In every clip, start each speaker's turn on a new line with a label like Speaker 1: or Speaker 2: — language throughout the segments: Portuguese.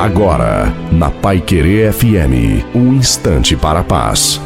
Speaker 1: Agora, na Pai Querer FM, um instante para a paz.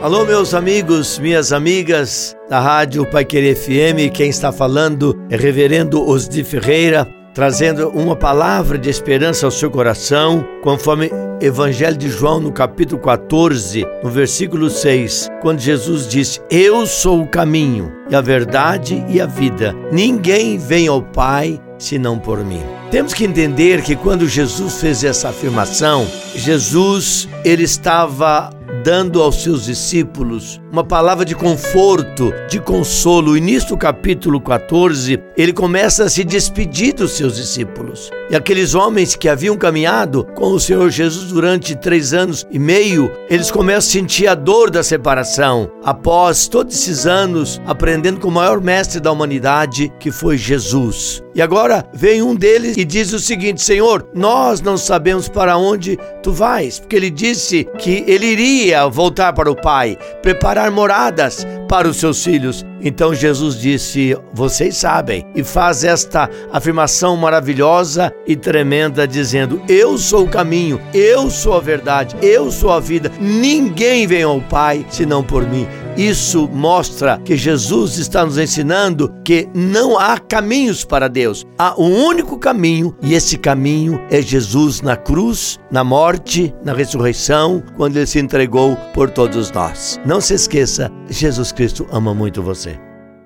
Speaker 2: Alô, meus amigos, minhas amigas da Rádio Pai Querer FM, quem está falando é Reverendo Osdi Ferreira, trazendo uma palavra de esperança ao seu coração, conforme Evangelho de João, no capítulo 14, no versículo 6, quando Jesus disse: Eu sou o caminho, e a verdade e a vida. Ninguém vem ao Pai senão por mim. Temos que entender que quando Jesus fez essa afirmação, Jesus ele estava dando aos seus discípulos uma palavra de conforto, de consolo. E nisto capítulo 14, ele começa a se despedir dos seus discípulos. E aqueles homens que haviam caminhado com o Senhor Jesus durante três anos e meio, eles começam a sentir a dor da separação. Após todos esses anos aprendendo com o maior mestre da humanidade, que foi Jesus. E agora vem um deles e diz o seguinte: Senhor, nós não sabemos para onde tu vais, porque ele disse que ele iria voltar para o Pai, preparar moradas para os seus filhos. Então Jesus disse: Vocês sabem, e faz esta afirmação maravilhosa e tremenda, dizendo: Eu sou o caminho, eu sou a verdade, eu sou a vida. Ninguém vem ao Pai senão por mim. Isso mostra que Jesus está nos ensinando que não há caminhos para Deus. Há um único caminho, e esse caminho é Jesus na cruz, na morte, na ressurreição, quando ele se entregou por todos nós. Não se esqueça, Jesus Cristo ama muito você.